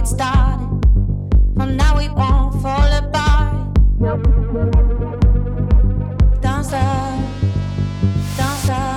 it started. From now it won't fall apart. Don't stop, don't.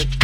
trip.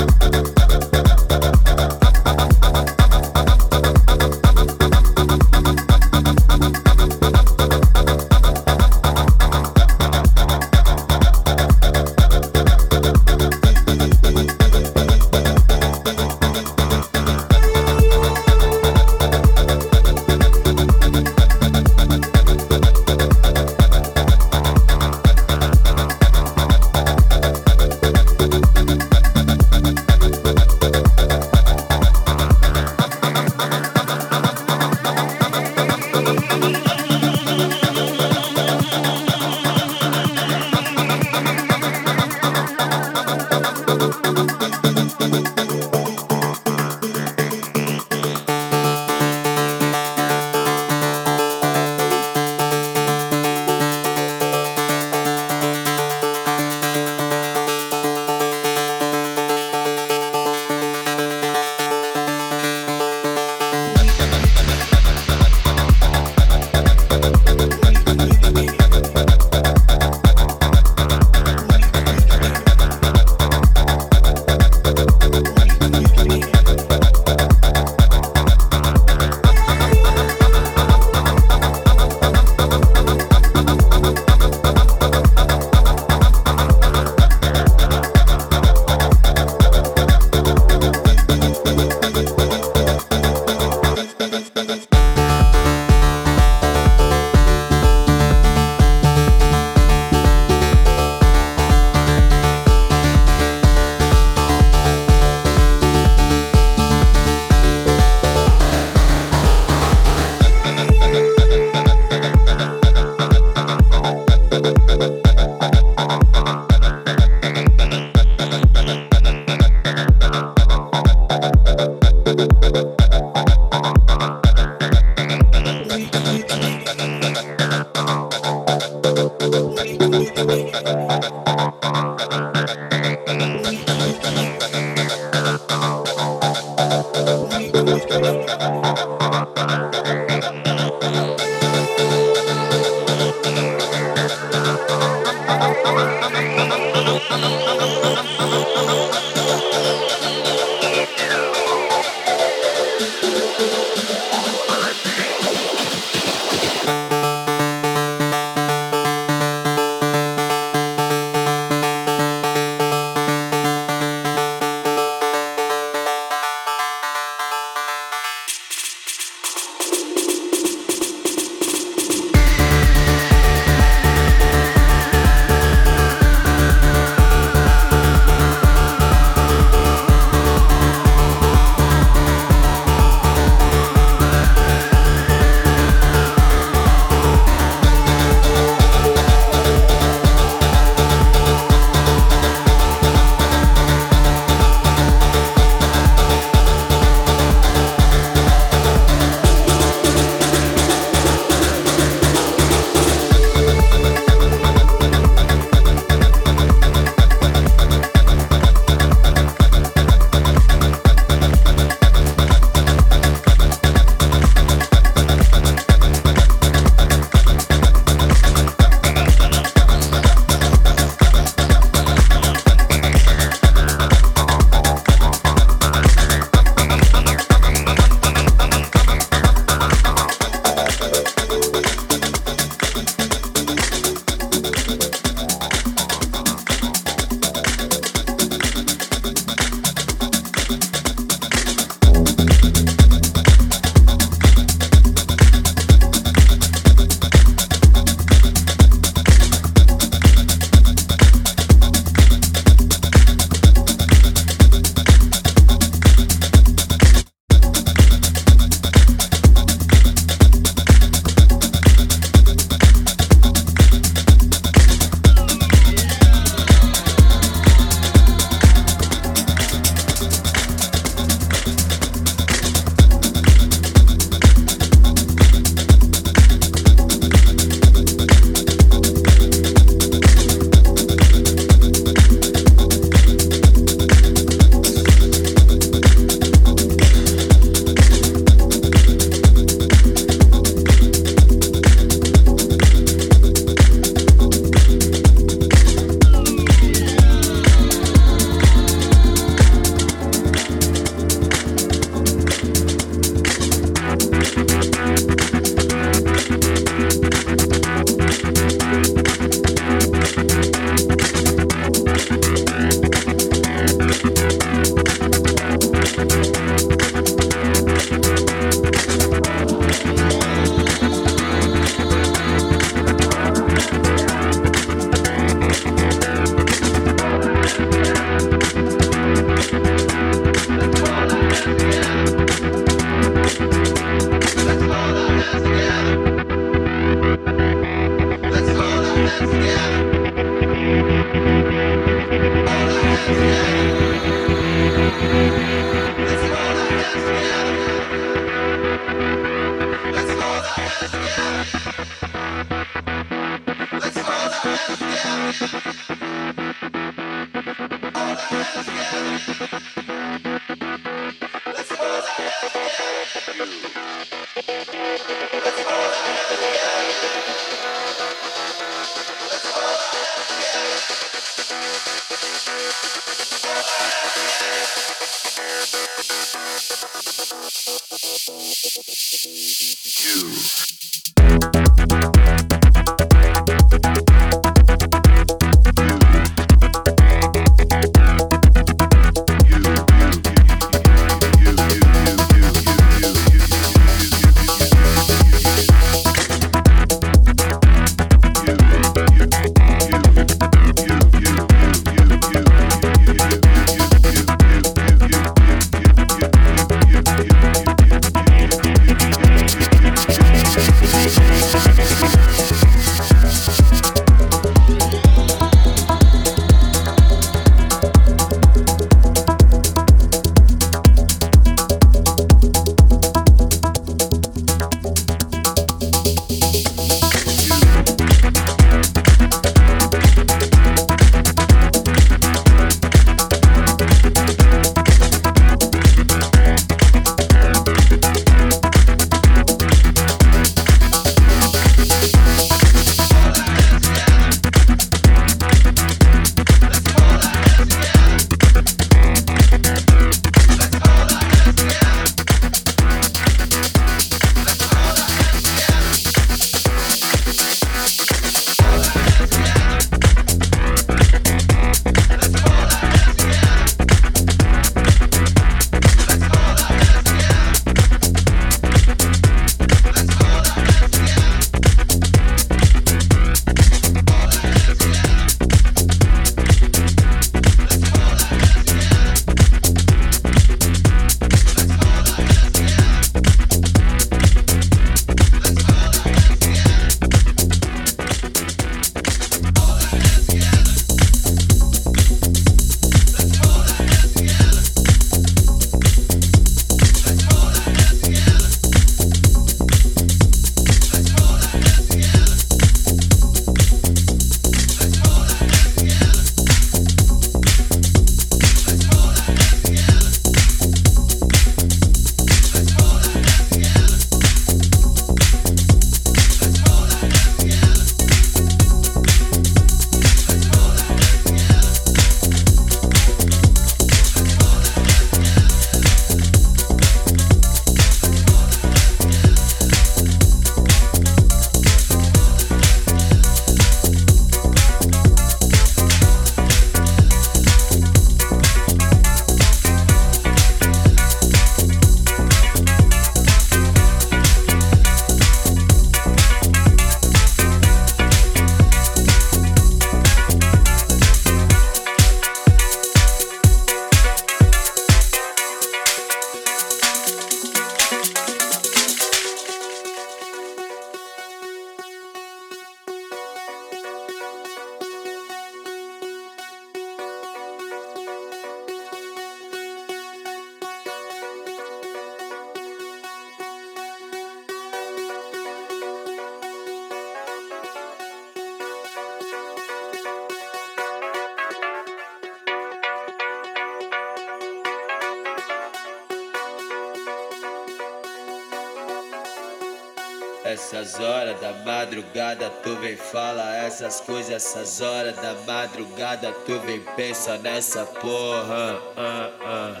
Essas horas da madrugada tu vem fala essas coisas, essas horas da madrugada tu vem pensa nessa porra. Ah, ah.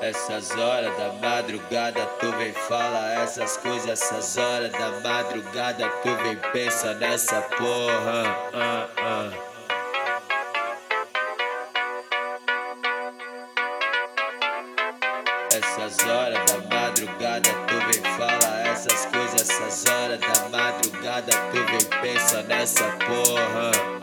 Essas horas da madrugada tu vem fala essas coisas, essas horas da madrugada tu vem pensa nessa porra. Ah, pensa nessa porra.